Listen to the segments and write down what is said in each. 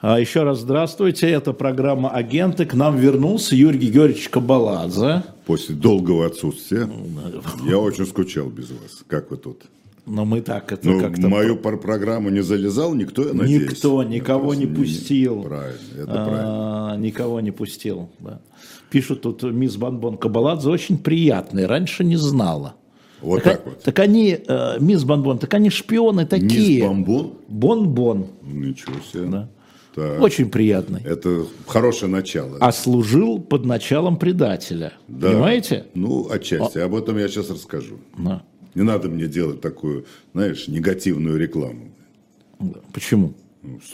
А, Еще раз здравствуйте, это программа «Агенты». К нам вернулся Юрий Георгиевич Кабаладзе. После долгого отсутствия. Я очень скучал без вас. Как вы тут? Но мы так это Ну, как-то... мою пар- программу не залезал никто, я надеюсь? Никто никого Я не пустил. Правильно, это правильно. А, Никого не пустил. да. Пишут тут, мисс Бонбон Кабаладзе очень приятный, раньше не знала. Вот так, так вот. Так они, э, мисс Бонбон, так они шпионы такие. Мисс Бомбон? Бон-бон. Ничего себе. Да. Так. Очень приятный. Это хорошее начало. А служил под началом предателя. Да. Понимаете? Ну, отчасти. Об этом я сейчас расскажу. Да. Не надо мне делать такую, знаешь, негативную рекламу. Да. Почему?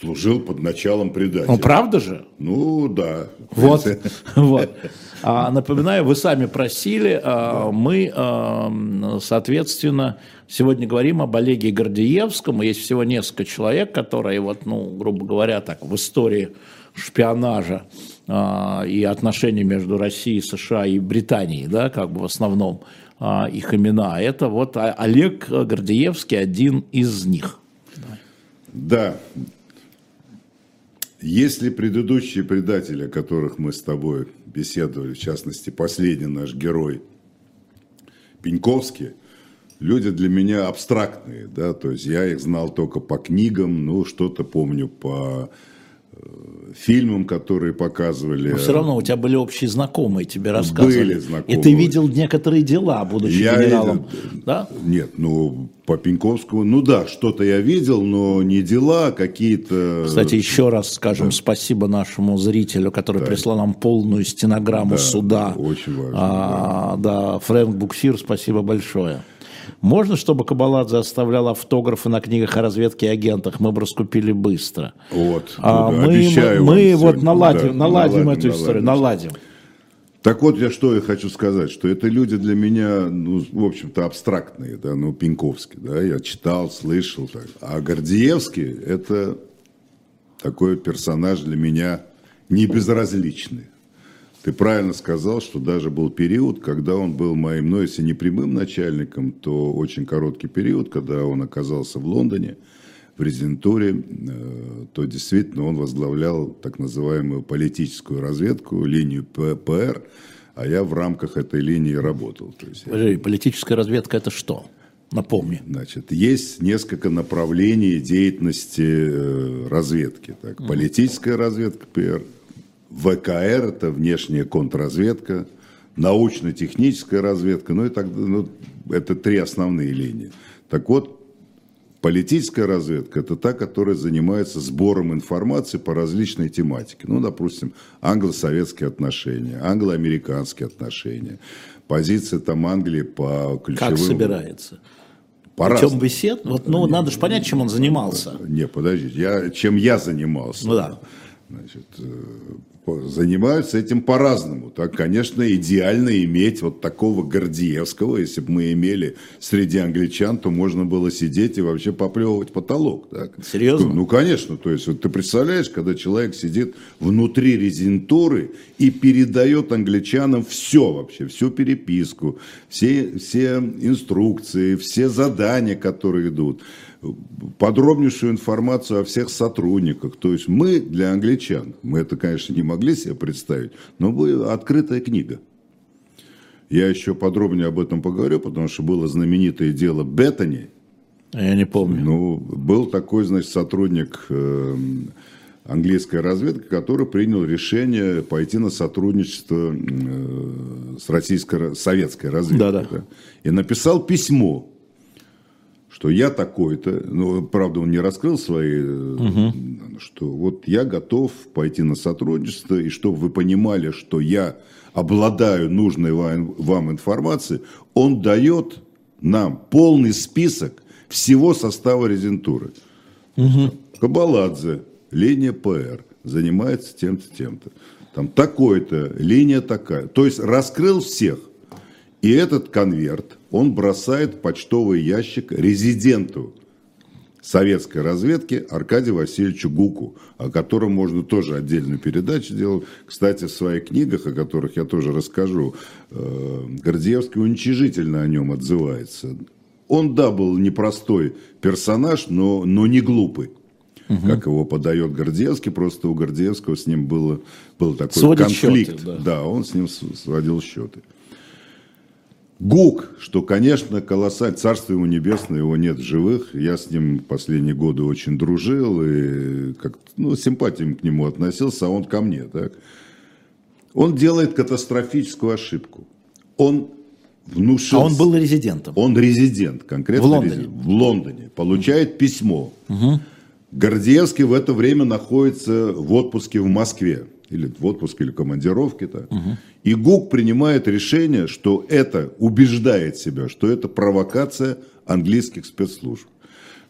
Служил под началом предателя. Ну, правда же? Ну, да. Вот, вот. А, напоминаю, вы сами просили, а, мы, а, соответственно, сегодня говорим об Олеге Гордеевском. Есть всего несколько человек, которые, вот, ну, грубо говоря, так, в истории шпионажа а, и отношений между Россией, США и Британией, да, как бы в основном а, их имена. Это вот а- Олег Гордеевский один из них. Да. Если предыдущие предатели, о которых мы с тобой беседовали, в частности, последний наш герой Пеньковский, люди для меня абстрактные, да, то есть я их знал только по книгам, ну, что-то помню по э, фильмам, которые показывали. Но все равно у тебя были общие знакомые, тебе рассказывали. Были знакомые. И ты видел некоторые дела, будучи Я генералом. видел, Да? Нет, ну, по Пеньковскому, ну да, что-то я видел, но не дела, а какие-то... Кстати, еще раз скажем спасибо нашему зрителю, который прислал нам полную стенограмму Да, суда. да, очень важно, А, да. Фрэнк Буксир, спасибо большое. Можно, чтобы Кабаладзе оставлял автографы на книгах о разведке и агентах? Мы бы раскупили быстро. Вот, А ну да, мы обещаю мы, мы вот наладим, Да, наладим, эту историю, наладим. наладим. Так вот, я что я хочу сказать, что это люди для меня, ну, в общем-то, абстрактные, да, ну, Пеньковский, да, я читал, слышал, так. а Гордеевский – это такой персонаж для меня не безразличный. Ты правильно сказал, что даже был период, когда он был моим, ну, если не прямым начальником, то очень короткий период, когда он оказался в Лондоне, в резидентуре, э, то действительно он возглавлял так называемую политическую разведку, линию П- ПР, а я в рамках этой линии работал. То есть, Подожди, Политическая разведка это что? Напомни. Значит, есть несколько направлений деятельности э, разведки. Так, политическая разведка, ПР, ВКР, это внешняя контрразведка, научно-техническая разведка, ну и так, ну, это три основные линии. Так вот, политическая разведка – это та, которая занимается сбором информации по различной тематике. Ну, допустим, англо-советские отношения, англо-американские отношения, позиция там Англии по ключевым... Как собирается? Причем бесед? Вот, ну, надо же понять, чем он занимался. Не, подождите, я, чем я занимался. Ну да. Значит, э, по- занимаются этим по-разному. Так, конечно, идеально иметь вот такого Гордеевского. Если бы мы имели среди англичан, то можно было сидеть и вообще поплевывать потолок. Так. Серьезно? Ну, конечно. То есть, вот ты представляешь, когда человек сидит внутри резидентуры и передает англичанам все вообще, всю переписку, все, все инструкции, все задания, которые идут, подробнейшую информацию о всех сотрудниках. То есть мы для англичан, мы это, конечно, не могли себе представить, но была открытая книга. Я еще подробнее об этом поговорю, потому что было знаменитое дело Беттани. Я не помню. Ну, был такой, значит, сотрудник э, английской разведки, который принял решение пойти на сотрудничество э, с российской, советской разведкой. Да-да. И написал письмо, что я такой-то, ну, правда, он не раскрыл свои, э, что вот я готов пойти на сотрудничество, и чтобы вы понимали, что я обладаю нужной вам, вам информацией, он дает нам полный список всего состава резентуры. Кабаладзе, линия ПР, занимается тем-то, тем-то. Там такой-то, линия такая. То есть раскрыл всех. И этот конверт он бросает почтовый ящик резиденту советской разведки Аркадию Васильевичу Гуку, о котором можно тоже отдельную передачу делать. Кстати, в своих книгах, о которых я тоже расскажу, э, Гордеевский уничижительно о нем отзывается. Он, да, был непростой персонаж, но, но не глупый. угу. как его подает Гордеевский, просто у Гордеевского с ним было, был такой Сводит конфликт. счеты, да. да, он с ним сводил счеты. ГУК, что, конечно, колоссаль, царство ему небесное, его нет в живых. Я с ним последние годы очень дружил и как ну, симпатией к нему относился, а он ко мне. Так. Он делает катастрофическую ошибку. Он внушил... А он был резидентом? Он резидент, конкретно в Лондоне. Резидент, в Лондоне. Получает письмо. Угу. Гордеевский в это время находится в отпуске в Москве. Или в отпуске, или командировке. -то. Угу. И ГУК принимает решение, что это убеждает себя, что это провокация английских спецслужб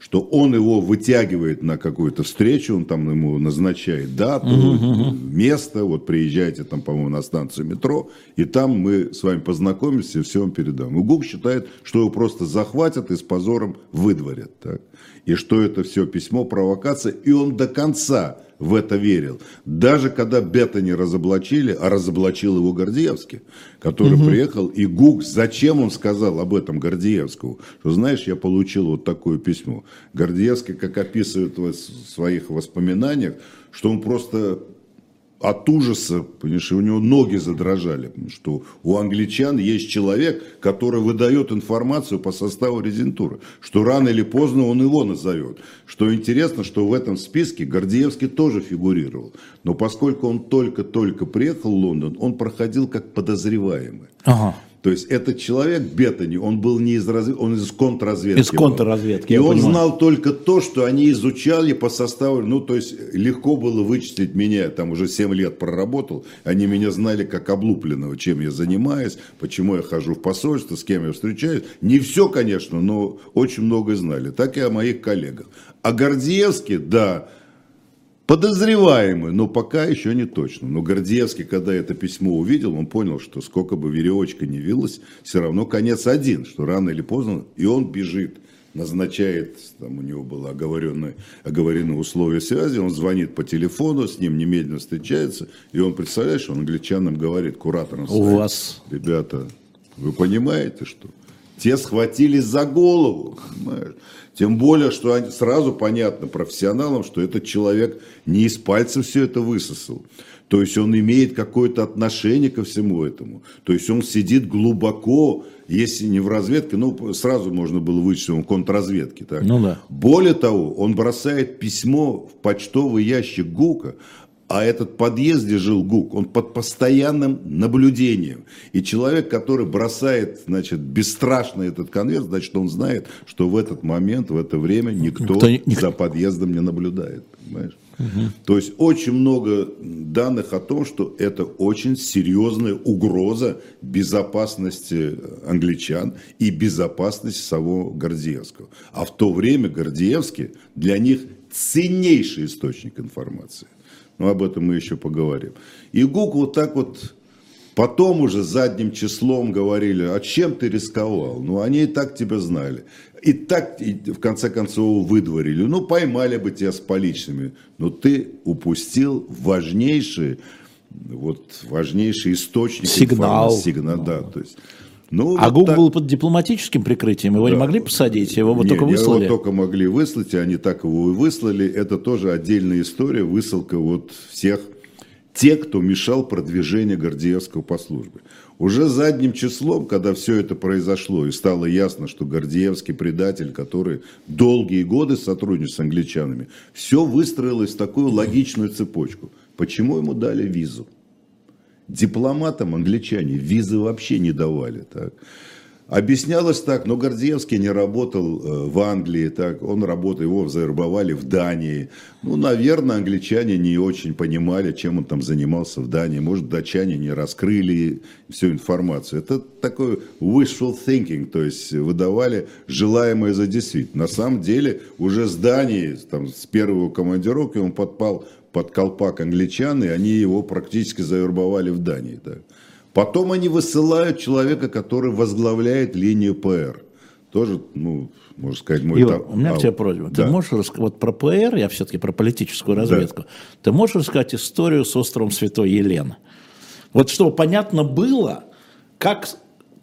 что он его вытягивает на какую-то встречу, он там ему назначает дату, угу, место, вот приезжайте там, по-моему, на станцию метро, и там мы с вами познакомимся и все вам передам. И ГУК считает, что его просто захватят и с позором выдворят. Так? И что это все письмо, провокация, и он до конца в это верил. Даже когда Беттани разоблачили, а разоблачил его Гордеевский, который угу. приехал, и Гук, зачем он сказал об этом Гордеевскому? Что, знаешь, я получил вот такое письмо. Гордеевский, как описывает в своих воспоминаниях, что он просто от ужаса, понимаешь, у него ноги задрожали, что у англичан есть человек, который выдает информацию по составу резентуры, что рано или поздно он его назовет. Что интересно, что в этом списке Гордеевский тоже фигурировал, но поскольку он только-только приехал в Лондон, он проходил как подозреваемый. Ага. То есть этот человек Беттани, он был не из разведки, он из контрразведки. Из контрразведки. И он понимаю. знал только то, что они изучали по составу, ну то есть легко было вычислить меня, там уже 7 лет проработал, они меня знали как облупленного, чем я занимаюсь, почему я хожу в посольство, с кем я встречаюсь. Не все, конечно, но очень многое знали, так и о моих коллегах. А Гордеевский, да, Подозреваемый, но пока еще не точно. Но Гордеевский, когда это письмо увидел, он понял, что сколько бы веревочка не вилась, все равно конец один, что рано или поздно, и он бежит, назначает, там у него было оговоренное, оговоренное условие связи, он звонит по телефону, с ним немедленно встречается, и он, представляешь, он англичанам говорит, кураторам своим, У вас... ребята, вы понимаете, что те схватились за голову, понимаешь? Тем более, что сразу понятно профессионалам, что этот человек не из пальца все это высосал. То есть он имеет какое-то отношение ко всему этому. То есть он сидит глубоко, если не в разведке, ну сразу можно было вычислить, он в контрразведке. Так? Ну да. Более того, он бросает письмо в почтовый ящик ГУКа, а этот подъезд, где жил ГУК, он под постоянным наблюдением. И человек, который бросает, значит, бесстрашно этот конверт, значит, он знает, что в этот момент, в это время никто, никто, никто... за подъездом не наблюдает. Понимаешь? Угу. То есть очень много данных о том, что это очень серьезная угроза безопасности англичан и безопасности самого Гордеевского. А в то время Гордеевский для них ценнейший источник информации. Но об этом мы еще поговорим. И Гук вот так вот потом уже задним числом говорили, а чем ты рисковал? Ну, они и так тебя знали. И так, и в конце концов, выдворили. Ну, поймали бы тебя с поличными. Но ты упустил важнейший, вот, важнейший источник Сигнал. информации. Сигнал. Да, то есть, ну, а вот ГУК так... был под дипломатическим прикрытием, его да. не могли посадить, его вот не, только выслали? Его только могли выслать, и они так его и выслали. Это тоже отдельная история, высылка вот всех тех, кто мешал продвижению Гордеевского по службе. Уже задним числом, когда все это произошло, и стало ясно, что Гордеевский предатель, который долгие годы сотрудничает с англичанами, все выстроилось в такую логичную цепочку. Почему ему дали визу? Дипломатам англичане визы вообще не давали. Так. Объяснялось так, но Гордеевский не работал э, в Англии, так, он работал, его завербовали в Дании. Ну, наверное, англичане не очень понимали, чем он там занимался в Дании. Может, датчане не раскрыли всю информацию. Это такой wishful thinking, то есть выдавали желаемое за действительно. На самом деле, уже с Дании, там, с первого командировки он подпал под колпак англичан, и они его практически завербовали в Дании. Да. Потом они высылают человека, который возглавляет линию ПР. Тоже, ну, можно сказать, мой... Там... у меня а, к тебе просьба. Да. Ты можешь рассказать, вот про ПР, я все-таки про политическую разведку, да. ты можешь рассказать историю с островом Святой Елены? Вот чтобы понятно было, как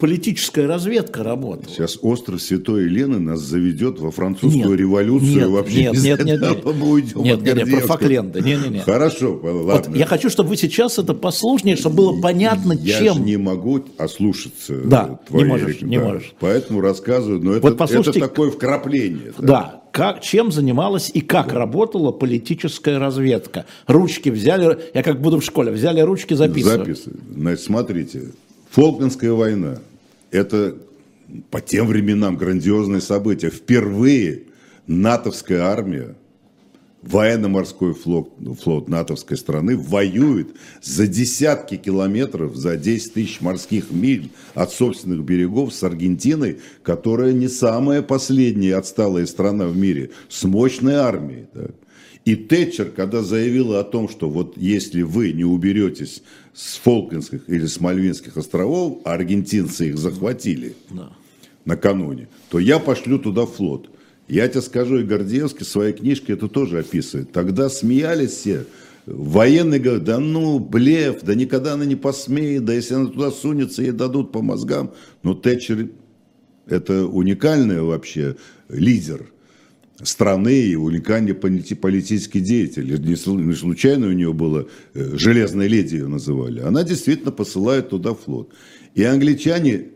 политическая разведка работала. Сейчас остров Святой Елены нас заведет во французскую нет, революцию нет, вообще. Нет, нет, нет, нет. Мы уйдем нет, нет, нет, про Факленда. Нет, нет, нет. Хорошо, ладно. Вот я хочу, чтобы вы сейчас это послушали, чтобы было понятно, я чем. Я не могу ослушаться да, твоей не можешь, не можешь. Поэтому рассказываю, но это, вот это такое вкрапление. Да, да как, чем занималась и как да. работала политическая разведка. Ручки взяли, я как буду в школе, взяли ручки, записывали. Записывали. Значит, смотрите, Фолклендская война, это по тем временам грандиозное событие. Впервые натовская армия, военно-морской флот, флот натовской страны воюет за десятки километров, за 10 тысяч морских миль от собственных берегов с Аргентиной, которая не самая последняя отсталая страна в мире, с мощной армией. Да. И Тэтчер, когда заявила о том, что вот если вы не уберетесь с Фолклендских или с Мальвинских островов, а аргентинцы их захватили да. накануне, то я пошлю туда флот. Я тебе скажу, и Гордеевский в своей книжке это тоже описывает. Тогда смеялись все, Военные говорят, да ну, блеф, да никогда она не посмеет, да если она туда сунется, ей дадут по мозгам. Но Тэтчер это уникальный вообще лидер страны и уникальный политический деятель. Не случайно у нее было э, «железная леди» ее называли. Она действительно посылает туда флот. И англичане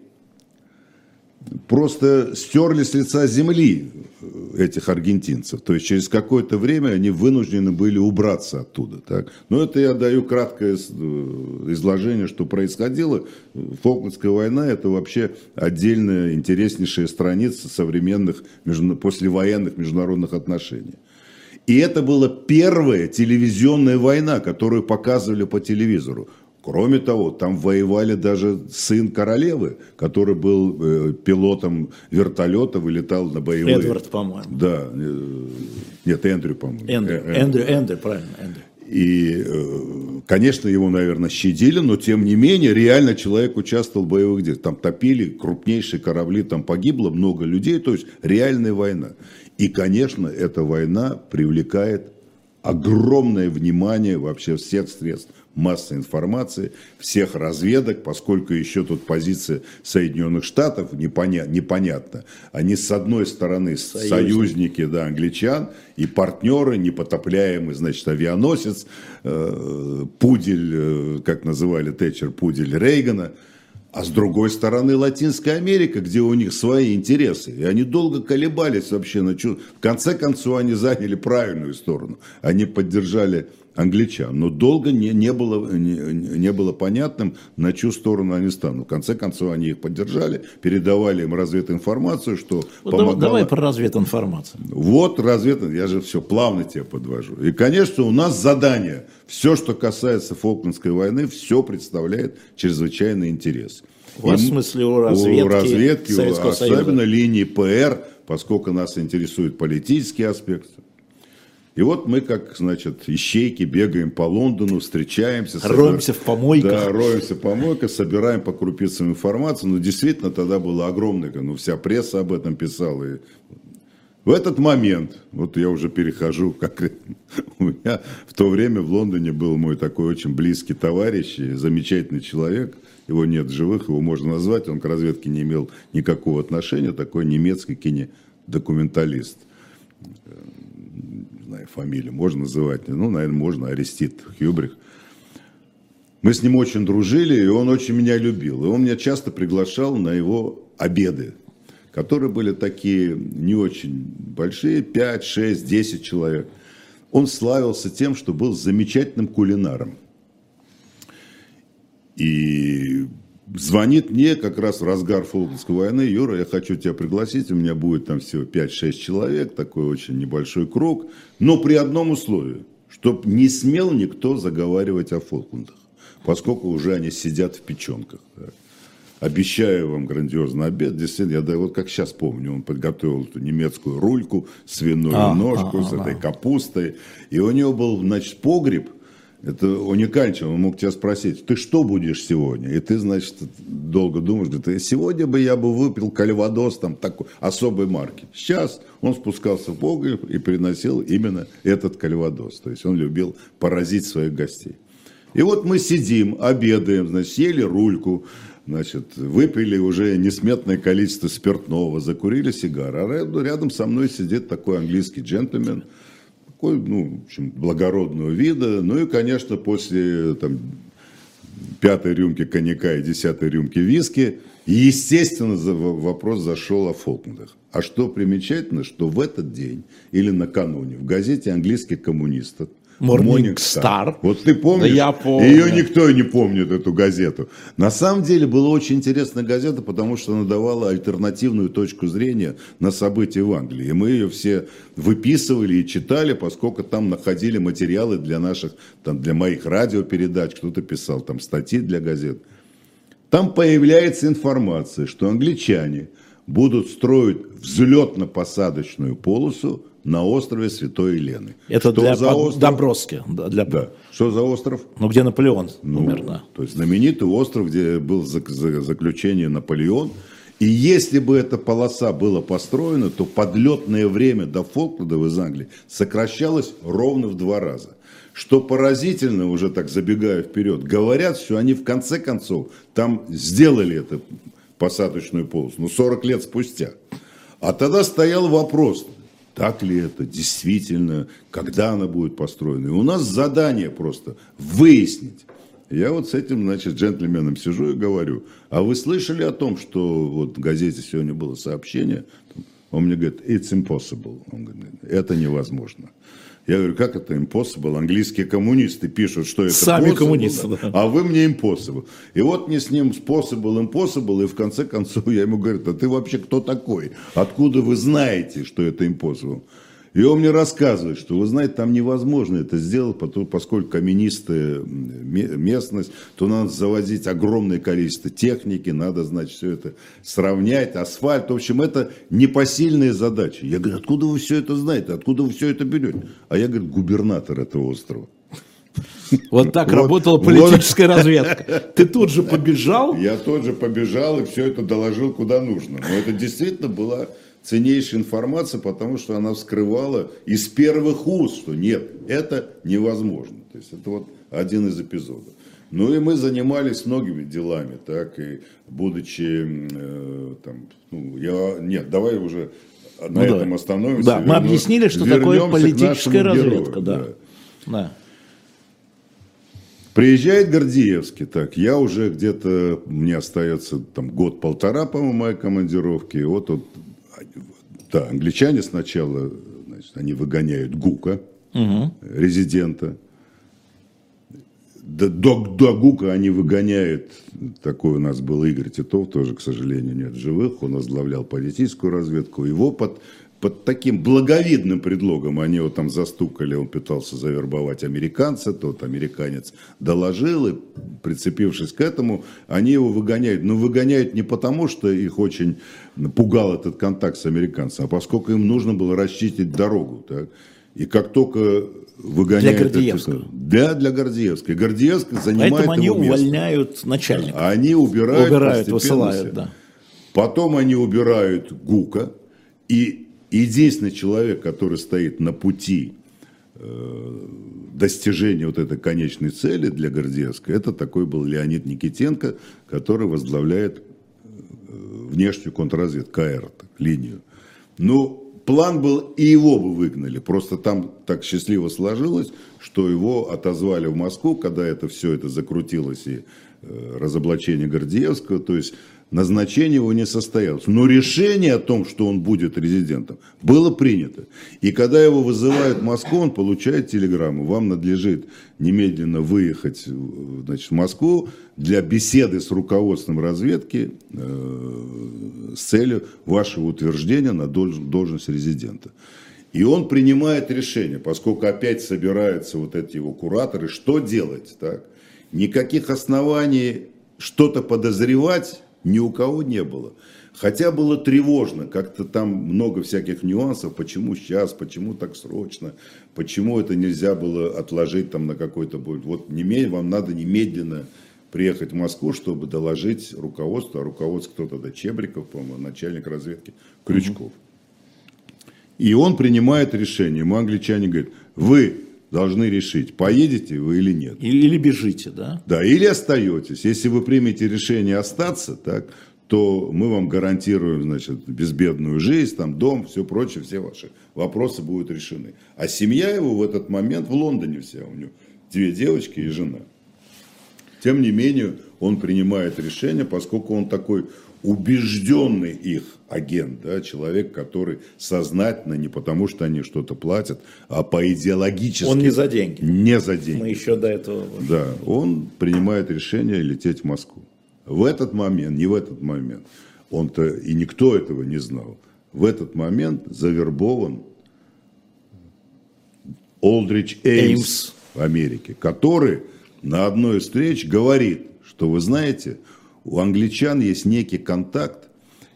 просто стерли с лица земли э, этих аргентинцев. То есть через какое-то время они вынуждены были убраться оттуда. Так? Но это я даю краткое э, изложение, что происходило. Фолклендская война это вообще отдельная интереснейшая страница современных послевоенных международных отношений. И это была первая телевизионная война, которую показывали по телевизору. Кроме того, там воевали даже сын королевы, который был э, пилотом вертолета, вылетал на боевые. Эдвард, по-моему. Да. Э, нет, Эндрю, по-моему. Эндрю, э, Эндрю, Эндрю, правильно, Эндрю. И, э, конечно, его, наверное, щадили, но тем не менее, реально человек участвовал в боевых действиях. Там топили крупнейшие корабли, там погибло много людей, то есть реальная война. И, конечно, эта война привлекает огромное внимание вообще всех средств массовой информации, всех разведок, поскольку еще тут позиция Соединенных Штатов непоня- непонятна. Они с одной стороны союзники, союзники да, англичан и партнеры, непотопляемый, значит, авианосец, э, пудель, э, как называли Тэтчер, пудель Рейгана – а с другой стороны Латинская Америка, где у них свои интересы. И они долго колебались вообще. На чу... В конце концов они заняли правильную сторону. Они поддержали англичан. Но долго не, не, было, не, не было понятным, на чью сторону они станут. В конце концов они их поддержали, передавали им развединформацию, что вот помогало... Давай про развединформацию. Вот развед, я же все плавно тебе подвожу. И, конечно, у нас задание. Все, что касается Фолклендской войны, все представляет чрезвычайный интерес. В смысле, у разведки, у разведки особенно Союза. линии ПР, поскольку нас интересует политический аспект, и вот мы, как, значит, ищейки, бегаем по Лондону, встречаемся. Роемся собир... в помойках. Да, роемся в помойках, собираем по крупицам информацию. Ну, действительно, тогда было огромное, ну, вся пресса об этом писала. И в этот момент, вот я уже перехожу, как у меня в то время в Лондоне был мой такой очень близкий товарищ, замечательный человек, его нет в живых, его можно назвать, он к разведке не имел никакого отношения, такой немецкий кинодокументалист знаю, фамилию можно называть, ну, наверное, можно, Арестит Хюбрих. Мы с ним очень дружили, и он очень меня любил. И он меня часто приглашал на его обеды, которые были такие не очень большие, 5, 6, 10 человек. Он славился тем, что был замечательным кулинаром. И звонит мне как раз в разгар Фолклендской войны, Юра, я хочу тебя пригласить, у меня будет там всего 5-6 человек, такой очень небольшой круг, но при одном условии, чтобы не смел никто заговаривать о Фолклендах, поскольку уже они сидят в печенках. Обещаю вам грандиозный обед. Действительно, я да, вот как сейчас помню, он подготовил эту немецкую рульку, свиную а, ножку а, с а, этой а. капустой. И у него был, значит, погреб – это уникально, он мог тебя спросить, ты что будешь сегодня? И ты, значит, долго думаешь, говорит, сегодня бы я бы выпил кальвадос там такой особой марки. Сейчас он спускался в погреб и приносил именно этот кальвадос. То есть он любил поразить своих гостей. И вот мы сидим, обедаем, значит, съели рульку, значит, выпили уже несметное количество спиртного, закурили сигары. А рядом со мной сидит такой английский джентльмен, такой, ну, в общем, благородного вида. Ну и, конечно, после там, пятой рюмки коньяка и десятой рюмки виски, естественно, вопрос зашел о Фолклендах. А что примечательно, что в этот день или накануне в газете английских коммунистов Morning Star. Вот ты помнишь? Да я помню. Ее никто не помнит, эту газету. На самом деле была очень интересная газета, потому что она давала альтернативную точку зрения на события в Англии. И мы ее все выписывали и читали, поскольку там находили материалы для наших, там, для моих радиопередач, кто-то писал там статьи для газет. Там появляется информация, что англичане будут строить взлетно-посадочную полосу на острове Святой Елены. Это что для за остров? Доброски. Да, для... да. Что за остров? Ну, где Наполеон ну, умер, да. То есть знаменитый остров, где был заключение Наполеон. И если бы эта полоса была построена, то подлетное время до Фолклендов из Англии сокращалось ровно в два раза. Что поразительно, уже так забегая вперед, говорят, что они в конце концов там сделали эту посадочную полосу, ну 40 лет спустя. А тогда стоял вопрос, так ли это действительно, когда она будет построена. И у нас задание просто выяснить. Я вот с этим, значит, джентльменом сижу и говорю, а вы слышали о том, что вот в газете сегодня было сообщение, он мне говорит, it's impossible. Он говорит, это невозможно. Я говорю, как это impossible? Английские коммунисты пишут, что это Сами possible, коммунисты, да. а вы мне impossible. И вот мне с ним possible, impossible, и в конце концов я ему говорю, а ты вообще кто такой? Откуда вы знаете, что это impossible? И он мне рассказывает, что, вы знаете, там невозможно это сделать, поскольку каменистая местность, то надо завозить огромное количество техники, надо, значит, все это сравнять, асфальт. В общем, это непосильные задачи. Я говорю, откуда вы все это знаете, откуда вы все это берете? А я, говорю, губернатор этого острова. Вот так вот, работала политическая вот. разведка. Ты тут же побежал? Я тут же побежал и все это доложил куда нужно. Но это действительно была ценнейшая информация, потому что она вскрывала из первых уст, что нет, это невозможно. То есть это вот один из эпизодов. Ну и мы занимались многими делами, так, и будучи э, там, ну, я, нет, давай уже на ну, этом да. остановимся. Да, мы объяснили, что такое политическая разведка, герою, да. да. да. Приезжает Гордеевский, так, я уже где-то, мне остается там год-полтора, по-моему, моей командировки, вот, вот да, англичане сначала, значит, они выгоняют Гука, угу. резидента. До, до, до Гука они выгоняют, такой у нас был Игорь Титов, тоже, к сожалению, нет живых, он возглавлял политическую разведку, его под под таким благовидным предлогом они его там застукали, он пытался завербовать американца, тот американец доложил, и прицепившись к этому, они его выгоняют. Но выгоняют не потому, что их очень пугал этот контакт с американцем, а поскольку им нужно было расчистить дорогу. Так? И как только выгоняют... Для Гордеевского. Это, да, для Гордеевской. Гордеевская занимает Поэтому они его место. увольняют начальника. Они убирают, убирают высылают, да. Потом они убирают ГУКа, и единственный человек, который стоит на пути э, достижения вот этой конечной цели для Гордеевской, это такой был Леонид Никитенко, который возглавляет внешнюю контрразведку, КР, линию. Ну, план был, и его бы выгнали. Просто там так счастливо сложилось, что его отозвали в Москву, когда это все это закрутилось и э, разоблачение Гордеевского. То есть назначение его не состоялось. Но решение о том, что он будет резидентом, было принято. И когда его вызывают в Москву, он получает телеграмму. Вам надлежит немедленно выехать значит, в Москву для беседы с руководством разведки э, с целью вашего утверждения на должность резидента. И он принимает решение, поскольку опять собираются вот эти его кураторы, что делать. Так? Никаких оснований что-то подозревать ни у кого не было. Хотя было тревожно, как-то там много всяких нюансов, почему сейчас, почему так срочно, почему это нельзя было отложить там на какой-то будет. Вот вам надо немедленно приехать в Москву, чтобы доложить руководству, а руководство кто тогда, Чебриков, по-моему, начальник разведки, Крючков. И он принимает решение, ему англичане говорят, вы должны решить, поедете вы или нет. Или бежите, да? Да, или остаетесь. Если вы примете решение остаться, так, то мы вам гарантируем, значит, безбедную жизнь, там, дом, все прочее, все ваши вопросы будут решены. А семья его в этот момент в Лондоне вся, у него две девочки и жена. Тем не менее, он принимает решение, поскольку он такой убежденный их агент, да, человек, который сознательно, не потому что они что-то платят, а по идеологически. Он не за деньги. Не за деньги. Мы еще до этого. Да, он принимает решение лететь в Москву. В этот момент, не в этот момент, он-то и никто этого не знал, в этот момент завербован Олдрич Эймс, Эймс. в Америке, который на одной из встреч говорит, что вы знаете, у англичан есть некий контакт,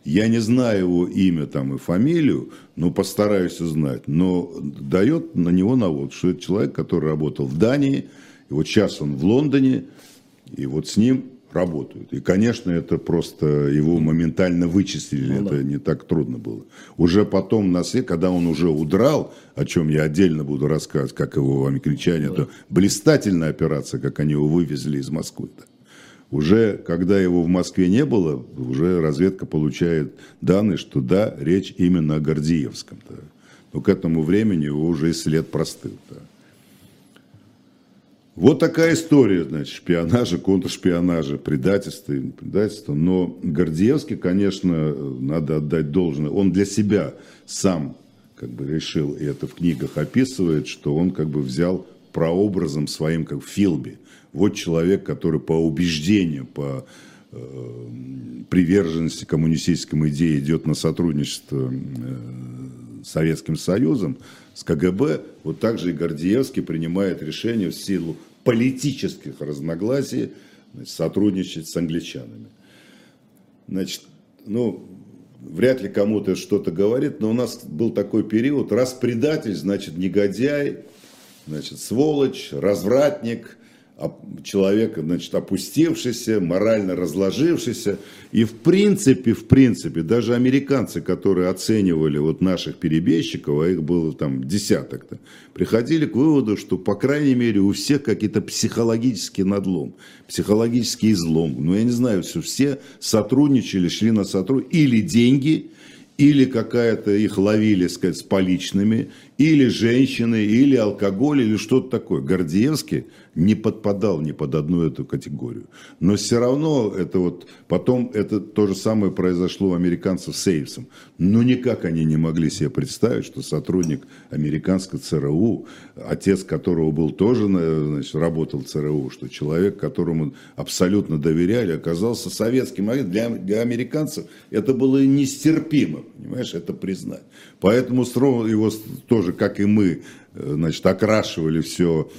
я не знаю его имя там и фамилию, но постараюсь узнать, но дает на него навод, что это человек, который работал в Дании, и вот сейчас он в Лондоне, и вот с ним работают. И, конечно, это просто его моментально вычислили, ну, это да. не так трудно было. Уже потом, на свет, когда он уже удрал, о чем я отдельно буду рассказывать, как его англичане, ну, да. это блистательная операция, как они его вывезли из Москвы. -то. Уже, когда его в Москве не было, уже разведка получает данные, что да, речь именно о Гордиевском. -то. Но к этому времени его уже и след простыл. -то. Вот такая история, значит, шпионажа, контршпионажа, предательства и предательства. Но Гордеевский, конечно, надо отдать должное. Он для себя сам как бы решил, и это в книгах описывает, что он как бы взял прообразом своим, как в Филби. Вот человек, который по убеждению, по э, приверженности коммунистической идее идет на сотрудничество э, с Советским Союзом, с КГБ, вот так же и Гордеевский принимает решение в силу политических разногласий значит, сотрудничать с англичанами. Значит, ну, вряд ли кому-то что-то говорит, но у нас был такой период, раз предатель, значит, негодяй, значит, сволочь, развратник, человек, значит, опустившийся, морально разложившийся. И в принципе, в принципе, даже американцы, которые оценивали вот наших перебежчиков, а их было там десяток, -то, приходили к выводу, что, по крайней мере, у всех какие-то психологический надлом, психологический излом. Ну, я не знаю, все, все сотрудничали, шли на сотрудничество. Или деньги, или какая-то их ловили, сказать, с поличными, или женщины, или алкоголь, или что-то такое. Гордеевский не подпадал ни под одну эту категорию. Но все равно это вот, потом это то же самое произошло у американцев с Эйвсом. Но никак они не могли себе представить, что сотрудник американской ЦРУ, отец которого был тоже, значит, работал в ЦРУ, что человек, которому абсолютно доверяли, оказался советским. Для, для американцев это было нестерпимо, понимаешь, это признать. Поэтому его тоже, как и мы, э, значит, окрашивали все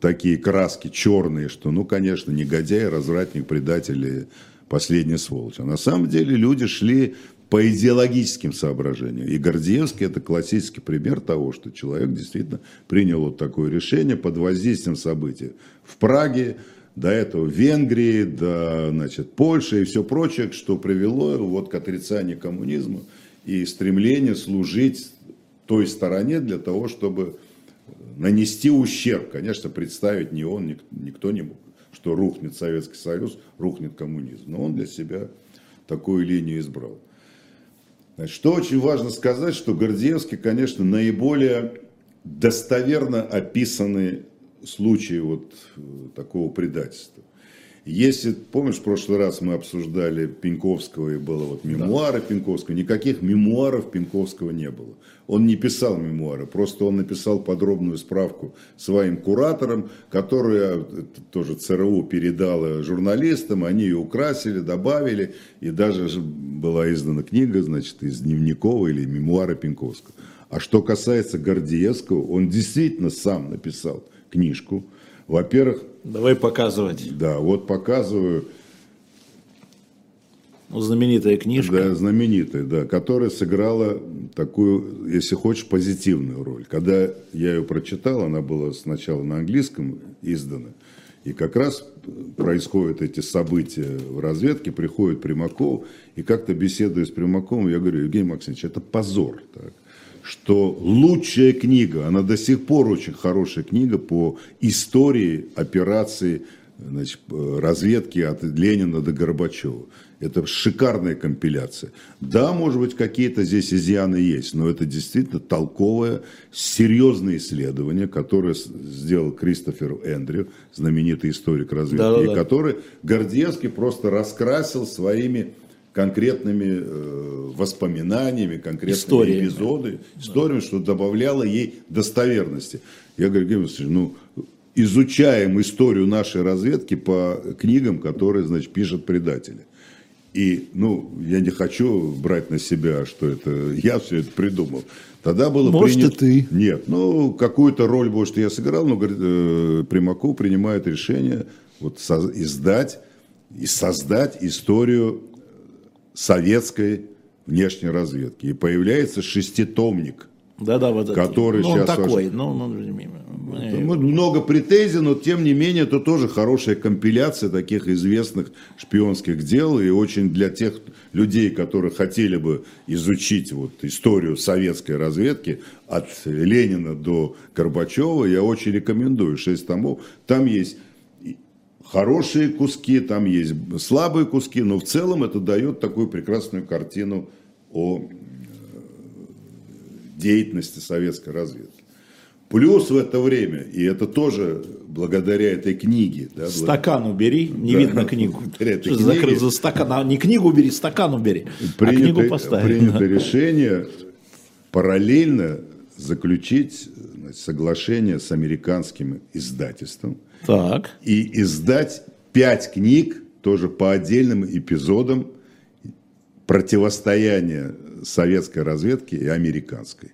такие краски черные, что, ну, конечно, негодяй, развратник, предатель последняя сволочь. А на самом деле люди шли по идеологическим соображениям. И Гордеевский это классический пример того, что человек действительно принял вот такое решение под воздействием событий. В Праге, до этого в Венгрии, до значит, Польши и все прочее, что привело его вот к отрицанию коммунизма и стремлению служить той стороне для того, чтобы нанести ущерб. Конечно, представить не он, никто не мог, что рухнет Советский Союз, рухнет коммунизм. Но он для себя такую линию избрал. Значит, что очень важно сказать, что Гордеевский, конечно, наиболее достоверно описаны случаи вот э, такого предательства. Если, помнишь, в прошлый раз мы обсуждали Пеньковского, и было вот мемуары да. Пеньковского, никаких мемуаров Пеньковского не было. Он не писал мемуары, просто он написал подробную справку своим кураторам, которая тоже ЦРУ передала журналистам, они ее украсили, добавили, и даже была издана книга, значит, из дневников или мемуары Пеньковского. А что касается Гордеевского, он действительно сам написал книжку, во-первых... Давай показывать. Да, вот показываю. Ну, знаменитая книжка. Да, знаменитая, да, которая сыграла такую, если хочешь, позитивную роль. Когда я ее прочитал, она была сначала на английском издана, и как раз происходят эти события в разведке, приходит Примаков, и как-то беседуя с Примаковым, я говорю, Евгений Максимович, это позор. Так что лучшая книга, она до сих пор очень хорошая книга по истории операции значит, разведки от Ленина до Горбачева. Это шикарная компиляция. Да, может быть, какие-то здесь изъяны есть, но это действительно толковое, серьезное исследование, которое сделал Кристофер Эндрю, знаменитый историк разведки, да, да, да. который Гордеевский просто раскрасил своими конкретными э, воспоминаниями, конкретными историями. эпизодами, историями, да. что добавляло ей достоверности. Я говорю, Георгий ну, изучаем историю нашей разведки по книгам, которые, значит, пишут предатели. И, ну, я не хочу брать на себя, что это я все это придумал. Тогда было может, принято... ты. Нет, ну, какую-то роль, может, я сыграл, но говорит, э, Примаков принимает решение вот, со- издать и создать историю советской внешней разведки. И появляется шеститомник – да, да, вот который ну, сейчас... Он такой, ну, ну, ну, много претензий, но тем не менее это тоже хорошая компиляция таких известных шпионских дел и очень для тех людей, которые хотели бы изучить вот историю советской разведки от Ленина до Горбачева, я очень рекомендую шесть томов. Там есть хорошие куски, там есть слабые куски, но в целом это дает такую прекрасную картину о деятельности советской разведки. Плюс в это время, и это тоже благодаря этой книге. Да, стакан убери, не да, видно книгу. Что за стакан, а не книгу убери, стакан убери, принято, а книгу поставь. Принято решение параллельно заключить значит, соглашение с американским издательством так. и издать пять книг тоже по отдельным эпизодам противостояния советской разведки и американской.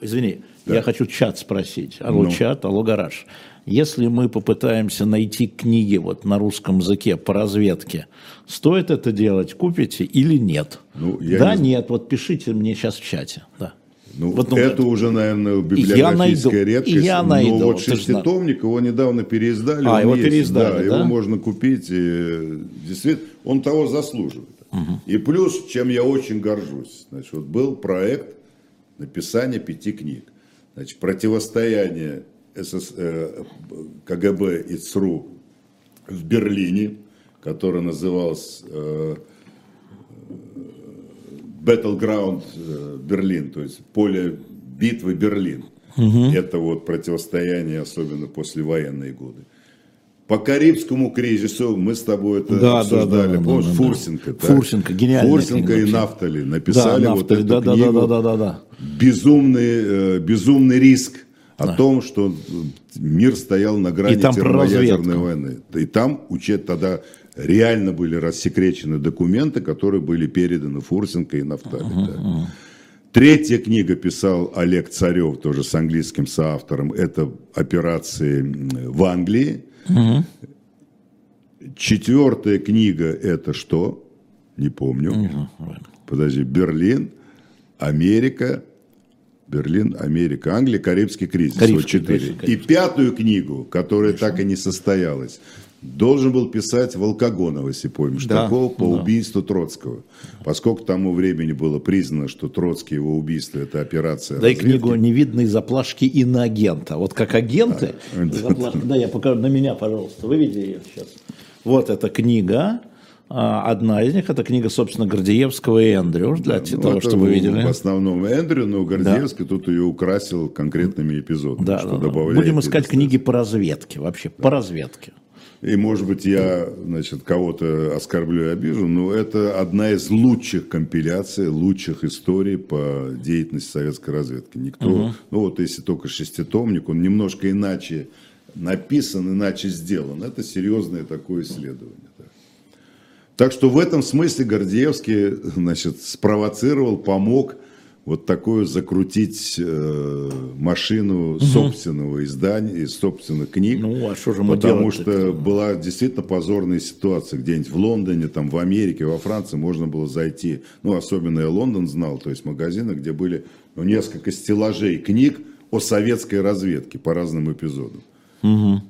Извини, да. я хочу чат спросить. Алло, ну. чат, алло, гараж. Если мы попытаемся найти книги вот на русском языке по разведке, стоит это делать, купите или нет? Ну, да, не... нет, вот пишите мне сейчас в чате. Да. Ну, вот, ну, это уже, наверное, библиографическая редкость. Я найду. Но вот шеститомник, его недавно переиздали. А, его есть, переиздали, да, да? Его можно купить. И, действительно, он того заслуживает. Угу. И плюс, чем я очень горжусь, значит, вот был проект написания пяти книг. Значит, противостояние СС, э, КГБ и ЦРУ в Берлине, которое называлось э, Battleground э, Берлин, то есть поле битвы Берлин. Угу. Это вот противостояние, особенно после военные годы. По Карибскому кризису мы с тобой это да, обсуждали. Да, да, Помнишь, да, да, Фурсенко. Да. Фурсенко, гениальный. Фурсенко и Нафтали написали да, вот эту да, книгу. Да, да, да, да, да. Безумный, э, безумный риск о да. том, что мир стоял на грани термоядерной войны. И там учет тогда реально были рассекречены документы, которые были переданы Фурсенко и Нафтали. Uh-huh, да. uh-huh. Третья книга писал Олег Царев, тоже с английским соавтором. Это операции в Англии. Угу. Четвертая книга это что? Не помню. Угу. Подожди, Берлин, Америка, Берлин, Америка, Англия, Карибский кризис. Карибский, вот четыре. И пятую книгу, которая Хорошо. так и не состоялась, должен был писать Волкогонов, если помнишь, да, такого по да. убийству Троцкого. Поскольку тому времени было признано, что Троцкий его убийство это операция. Дай разведки. книгу «Невидные заплашки иноагента». Вот как агенты. Да, я покажу на меня, пожалуйста. Вы видите ее сейчас? Вот эта книга. А, одна из них это книга, собственно, Гордеевского и Эндрю, для да, того, ну, чтобы вы видели. В основном Эндрю, но Гордеевский да. тут ее украсил конкретными эпизодами. Да, что да, Будем искать книги по разведке, вообще, да. по разведке и, может быть, я, значит, кого-то оскорблю и обижу, но это одна из лучших компиляций, лучших историй по деятельности советской разведки. Никто, угу. ну вот если только шеститомник, он немножко иначе написан, иначе сделан. Это серьезное такое исследование. Так что в этом смысле Гордеевский, значит, спровоцировал, помог вот такую закрутить э, машину угу. собственного издания, собственных книг. Ну, а что же мы Потому что была действительно позорная ситуация где-нибудь в Лондоне, там в Америке, во Франции можно было зайти, ну, особенно я Лондон знал, то есть магазины, где были ну, несколько стеллажей книг о советской разведке по разным эпизодам. Угу.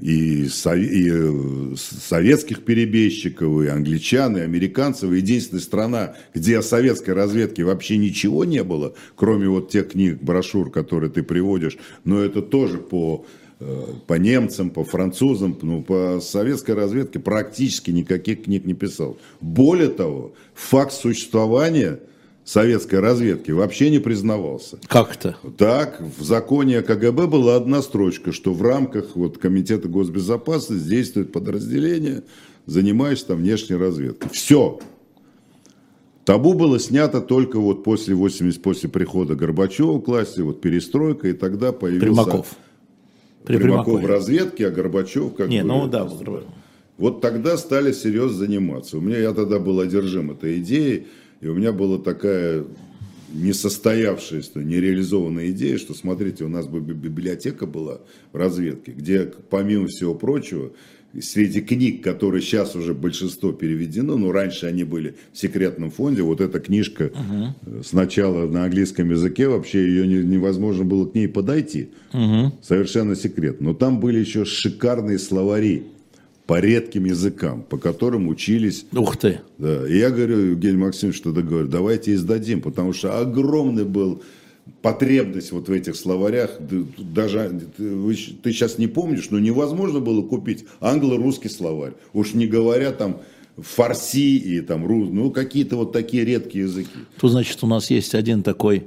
И, и э, советских перебежчиков, и англичан, и американцев. Единственная страна, где о советской разведке вообще ничего не было, кроме вот тех книг, брошюр, которые ты приводишь, но это тоже по э, по немцам, по французам, ну, по советской разведке практически никаких книг не писал. Более того, факт существования советской разведки вообще не признавался. Как это? Так, в законе о КГБ была одна строчка, что в рамках вот, Комитета госбезопасности действует подразделение, занимающееся там внешней разведкой. Все. Табу было снято только вот после 80, после прихода Горбачева к власти, вот перестройка, и тогда появился... Примаков. При Примаков в разведке, а Горбачев как Не, бы... ну да. Вот тогда стали серьезно заниматься. У меня, я тогда был одержим этой идеей, и у меня была такая несостоявшаяся, нереализованная идея, что, смотрите, у нас бы библиотека была в разведке, где, помимо всего прочего, среди книг, которые сейчас уже большинство переведено, но раньше они были в секретном фонде, вот эта книжка угу. сначала на английском языке, вообще ее невозможно было к ней подойти, угу. совершенно секрет. Но там были еще шикарные словари по редким языкам, по которым учились. Ух ты! Да. И я говорю, Евгений Максимович, что говорю, давайте издадим, потому что огромный был потребность вот в этих словарях, даже ты, сейчас не помнишь, но невозможно было купить англо-русский словарь, уж не говоря там фарси и там ну какие-то вот такие редкие языки. Тут значит у нас есть один такой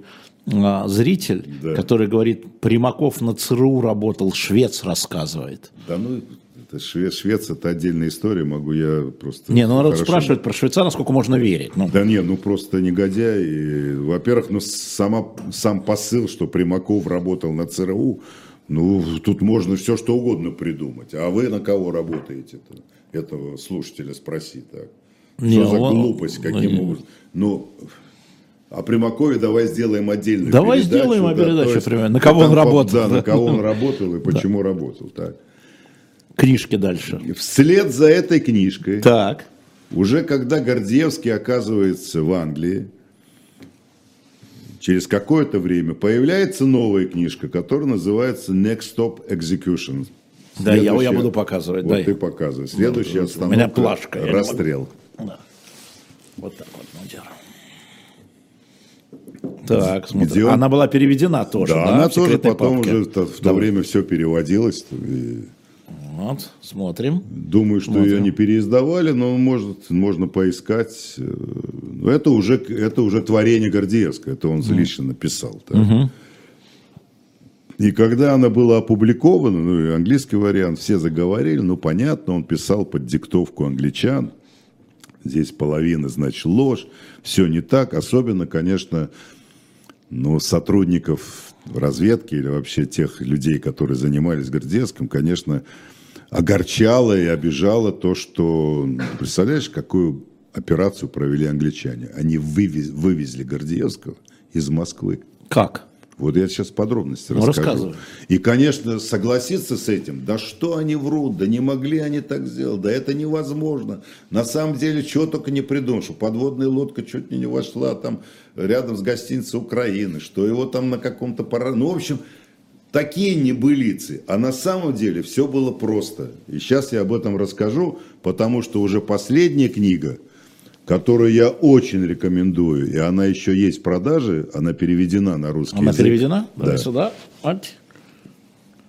а, зритель, да. который говорит, Примаков на ЦРУ работал, швец рассказывает. Да ну это Шве, Швеция это отдельная история, могу я просто... Не, ну народ хорошо... спрашивает про Швейцара, насколько можно верить. Ну. Да не, ну просто негодяй. И, во-первых, ну сама, сам посыл, что Примаков работал на ЦРУ, ну тут можно все что угодно придумать. А вы на кого работаете-то? Этого слушателя спроси так. Не, что за он... глупость, каким ну, образом? Ну, о Примакове давай сделаем отдельную давай передачу. Сделаем да, передачу, есть, примерно. На кого он работал. Да, на кого он работал и почему работал. Так книжки дальше. Вслед за этой книжкой, так. уже когда Гордеевский оказывается в Англии, через какое-то время появляется новая книжка, которая называется Next Stop Execution. Да, я, я буду показывать. Вот дай. ты показывай. Следующая ну, остановка. У меня плашка. Расстрел. Да. Вот так вот мы делаем. Так, смотри. Она была переведена тоже, да? Да, она тоже потом папке. уже в то да. время все переводилось. И... Вот, смотрим. Думаю, что смотрим. ее не переиздавали, но может, можно поискать. Э, это уже, это уже творение Гордеевского, это он лично написал. Так. Угу. И когда она была опубликована, ну и английский вариант, все заговорили, ну понятно, он писал под диктовку англичан. Здесь половина, значит, ложь, все не так. Особенно, конечно, ну, сотрудников разведки или вообще тех людей, которые занимались Гордеевским, конечно, огорчало и обижало то, что, представляешь, какую операцию провели англичане. Они вывез, вывезли Гордеевского из Москвы. Как? Вот я сейчас подробности ну, расскажу. И, конечно, согласиться с этим, да что они врут, да не могли они так сделать, да это невозможно. На самом деле, чего только не придумал, что подводная лодка чуть не вошла там рядом с гостиницей Украины, что его там на каком-то пора... Ну, в общем, такие небылицы. А на самом деле все было просто. И сейчас я об этом расскажу, потому что уже последняя книга, которую я очень рекомендую, и она еще есть в продаже, она переведена на русский она язык. Она переведена? Да. сюда.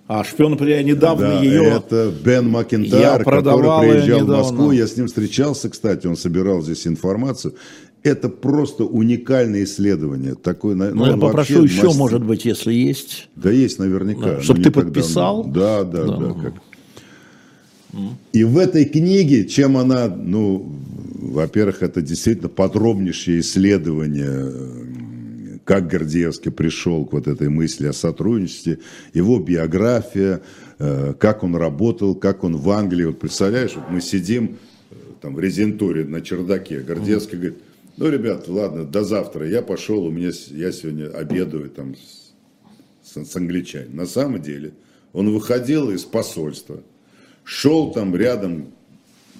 А шпион, я недавно да, ее... это Бен Макентайр, который приезжал в Москву. Я с ним встречался, кстати, он собирал здесь информацию. Это просто уникальное исследование. Такое, ну, ну, я попрошу еще, мастер... может быть, если есть. Да есть наверняка. Да, чтобы ты подписал. Да, да, да. да как... И в этой книге, чем она, ну, во-первых, это действительно подробнейшее исследование, как Гордеевский пришел к вот этой мысли о сотрудничестве, его биография, э, как он работал, как он в Англии. Вот представляешь, вот мы сидим э, там в резентуре на чердаке, Гордеевский говорит, ну, ребят, ладно, до завтра. Я пошел, у меня, я сегодня обедаю там с, с англичанином. На самом деле, он выходил из посольства, шел там рядом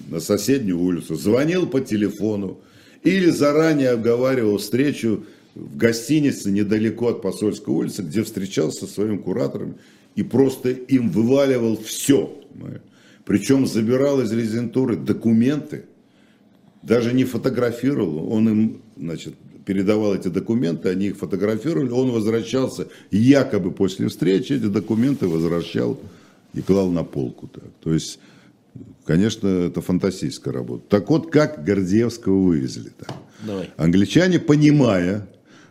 на соседнюю улицу, звонил по телефону или заранее обговаривал встречу в гостинице недалеко от посольской улицы, где встречался со своим куратором и просто им вываливал все. Причем забирал из резидентуры документы, даже не фотографировал, он им, значит, передавал эти документы, они их фотографировали, он возвращался якобы после встречи, эти документы возвращал и клал на полку. Так. То есть, конечно, это фантастическая работа. Так вот, как Гордеевского вывезли. Так. Давай. Англичане, понимая,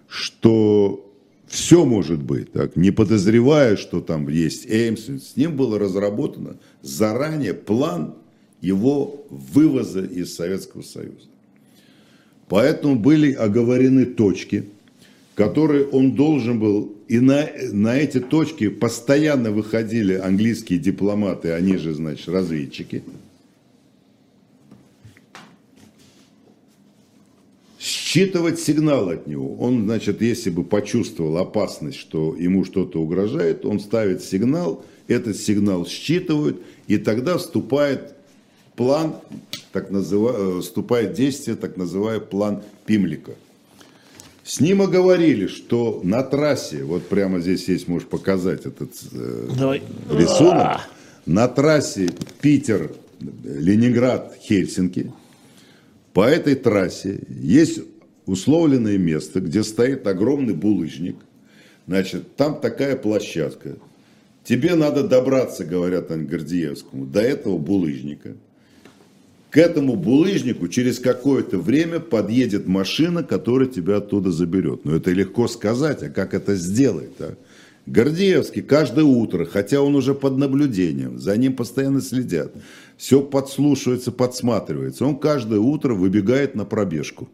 что все может быть, так, не подозревая, что там есть Эймс, с ним было разработано заранее план его вывоза из Советского Союза. Поэтому были оговорены точки, которые он должен был, и на, на эти точки постоянно выходили английские дипломаты, они же, значит, разведчики – считывать сигнал от него. Он, значит, если бы почувствовал опасность, что ему что-то угрожает, он ставит сигнал, этот сигнал считывают, и тогда вступает план, так называемый, э, вступает действие, так называемый план Пимлика. С ним оговорили, что на трассе, вот прямо здесь есть, можешь показать этот э, Давай. рисунок, на трассе Питер, Ленинград, Хельсинки, по этой трассе есть условленное место, где стоит огромный булыжник. Значит, там такая площадка. Тебе надо добраться, говорят Ангардиевскому, до этого булыжника. К этому булыжнику через какое-то время подъедет машина, которая тебя оттуда заберет. Но это легко сказать, а как это сделать? А? Гордеевский каждое утро, хотя он уже под наблюдением, за ним постоянно следят, все подслушивается, подсматривается, он каждое утро выбегает на пробежку.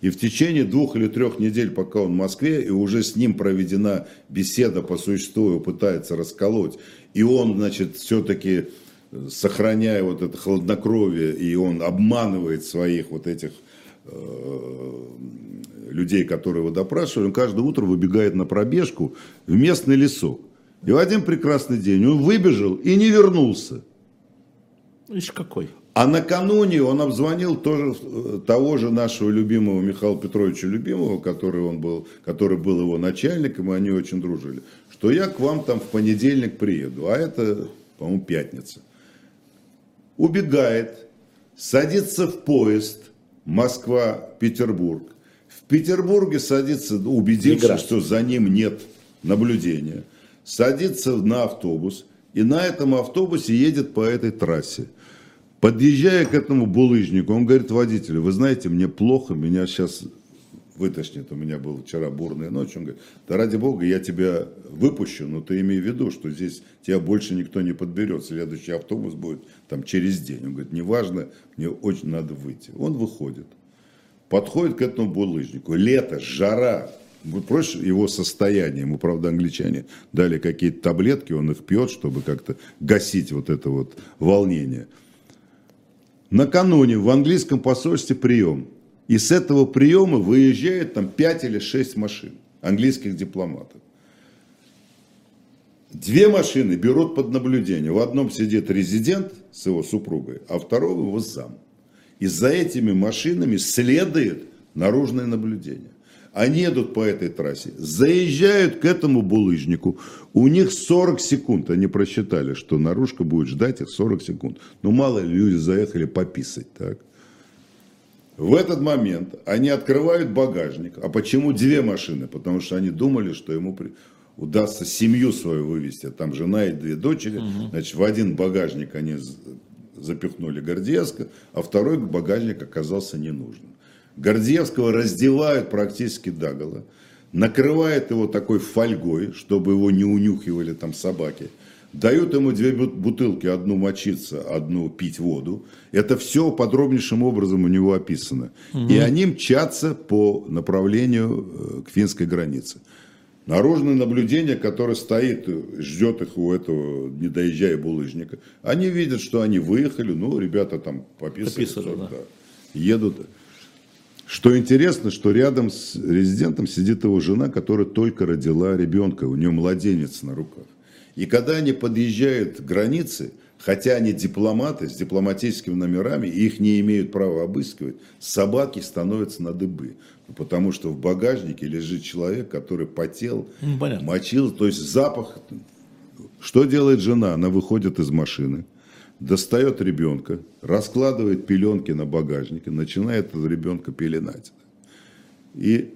И в течение двух или трех недель, пока он в Москве, и уже с ним проведена беседа по существу, его пытается расколоть, и он, значит, все-таки сохраняя вот это хладнокровие, и он обманывает своих вот этих э, людей, которые его допрашивали, он каждое утро выбегает на пробежку в местный лесок. И в один прекрасный день он выбежал и не вернулся. Ишь какой. А накануне он обзвонил тоже, э, того же нашего любимого Михаила Петровича Любимого, который, он был, который был его начальником, и они очень дружили, что я к вам там в понедельник приеду, а это, по-моему, пятница. Убегает, садится в поезд Москва-Петербург. В Петербурге садится, убедившись, Игра. что за ним нет наблюдения, садится на автобус, и на этом автобусе едет по этой трассе – Подъезжая к этому булыжнику, он говорит водителю, вы знаете, мне плохо, меня сейчас вытошнит, у меня была вчера бурная ночь, он говорит, да ради бога, я тебя выпущу, но ты имей в виду, что здесь тебя больше никто не подберет, следующий автобус будет там через день. Он говорит, неважно, мне очень надо выйти. Он выходит, подходит к этому булыжнику, лето, жара, вот проще его состояние, ему, правда, англичане дали какие-то таблетки, он их пьет, чтобы как-то гасить вот это вот волнение. Накануне в английском посольстве прием. И с этого приема выезжает там 5 или 6 машин английских дипломатов. Две машины берут под наблюдение. В одном сидит резидент с его супругой, а второго его зам. И за этими машинами следует наружное наблюдение. Они едут по этой трассе, заезжают к этому булыжнику. У них 40 секунд. Они просчитали, что наружка будет ждать их 40 секунд. Ну, мало ли, люди заехали пописать. Так. В этот момент они открывают багажник. А почему две машины? Потому что они думали, что ему удастся семью свою вывести. Там жена и две дочери. Угу. Значит, в один багажник они запихнули Гордеевска, а второй багажник оказался ненужным. Гордеевского раздевают практически догола, накрывают его такой фольгой, чтобы его не унюхивали там собаки, дают ему две бутылки, одну мочиться, одну пить воду. Это все подробнейшим образом у него описано. Угу. И они мчатся по направлению э, к финской границе. Наружное наблюдение, которое стоит, ждет их у этого, не доезжая булыжника, они видят, что они выехали, ну, ребята там пописали, Пописали, да. Да, едут. Что интересно, что рядом с резидентом сидит его жена, которая только родила ребенка, у нее младенец на руках. И когда они подъезжают к границе, хотя они дипломаты с дипломатическими номерами, и их не имеют права обыскивать, собаки становятся на дыбы. Потому что в багажнике лежит человек, который потел, ну, мочил, то есть запах. Что делает жена? Она выходит из машины, достает ребенка, раскладывает пеленки на багажнике, начинает этого ребенка пеленать. И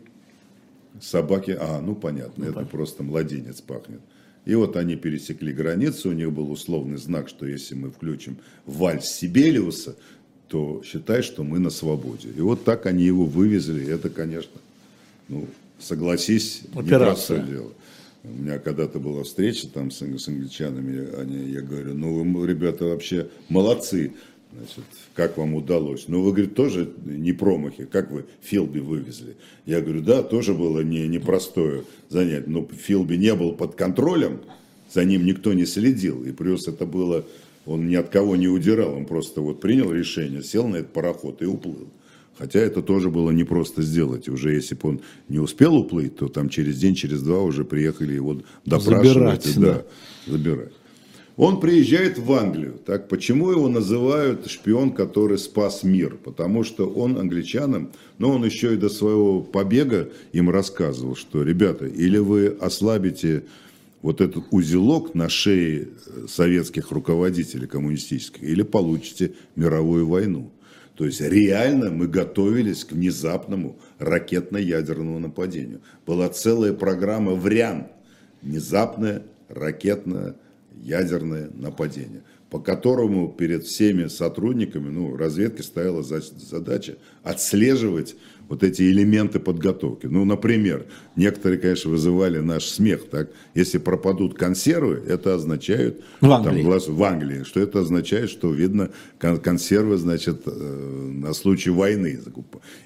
собаки, а, ну понятно, ну, это просто младенец пахнет. И вот они пересекли границу, у них был условный знак, что если мы включим вальс Сибелиуса, то считай, что мы на свободе. И вот так они его вывезли. Это, конечно, ну, согласись, Операция. непростое дело. У меня когда-то была встреча там с, с англичанами, они, я говорю, ну вы, ребята, вообще молодцы, значит, как вам удалось? Ну, вы, говорит, тоже не промахи, как вы Филби вывезли? Я говорю, да, тоже было не, непростое занятие, но Филби не был под контролем, за ним никто не следил, и плюс это было, он ни от кого не удирал, он просто вот принял решение, сел на этот пароход и уплыл. Хотя это тоже было непросто сделать. Уже если бы он не успел уплыть, то там через день, через два уже приехали его допрашивать. Забирать, да, да. забирать. Он приезжает в Англию. Так, почему его называют шпион, который спас мир? Потому что он англичанам, но он еще и до своего побега им рассказывал, что, ребята, или вы ослабите вот этот узелок на шее советских руководителей коммунистических, или получите мировую войну. То есть реально мы готовились к внезапному ракетно-ядерному нападению. Была целая программа «Врян». Внезапное ракетное ядерное нападение, по которому перед всеми сотрудниками ну, разведки стояла задача отслеживать вот эти элементы подготовки. Ну, например, некоторые, конечно, вызывали наш смех. Так? Если пропадут консервы, это означает... В Англии. Там, в Англии. Что это означает, что, видно, консервы, значит, э, на случай войны.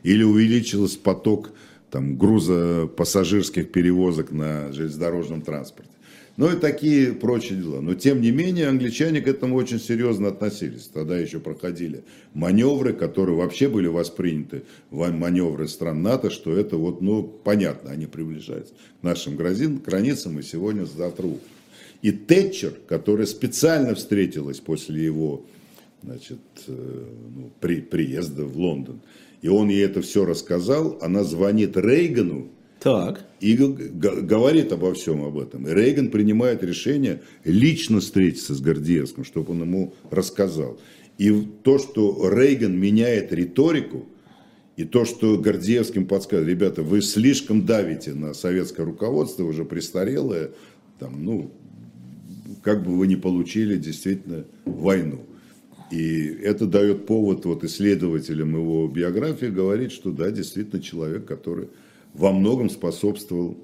Или увеличился поток там, груза пассажирских перевозок на железнодорожном транспорте. Ну и такие прочие дела. Но тем не менее англичане к этому очень серьезно относились. Тогда еще проходили маневры, которые вообще были восприняты, маневры стран НАТО, что это вот, ну, понятно, они приближаются к нашим границам и сегодня, завтра. И Тэтчер, которая специально встретилась после его значит, э, ну, при, приезда в Лондон, и он ей это все рассказал, она звонит Рейгану, так. И говорит обо всем об этом. И Рейган принимает решение лично встретиться с Гордеевским, чтобы он ему рассказал. И то, что Рейган меняет риторику, и то, что Гордеевским подсказывает, ребята, вы слишком давите на советское руководство, уже престарелое, там, ну, как бы вы не получили действительно войну. И это дает повод вот исследователям его биографии говорить, что да, действительно человек, который во многом способствовал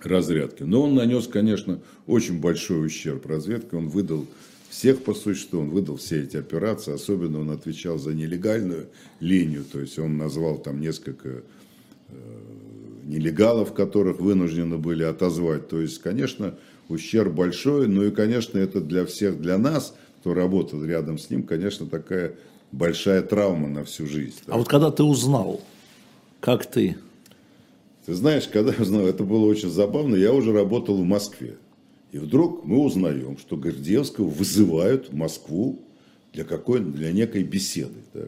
разрядке. Но он нанес, конечно, очень большой ущерб разведке. Он выдал всех по существу, он выдал все эти операции. Особенно он отвечал за нелегальную линию. То есть он назвал там несколько э, нелегалов, которых вынуждены были отозвать. То есть, конечно, ущерб большой. Ну и, конечно, это для всех, для нас, кто работал рядом с ним, конечно, такая большая травма на всю жизнь. А вот когда ты узнал, как ты ты знаешь, когда я узнал, это было очень забавно, я уже работал в Москве. И вдруг мы узнаем, что Гордеевского вызывают в Москву для, какой, для некой беседы. Да.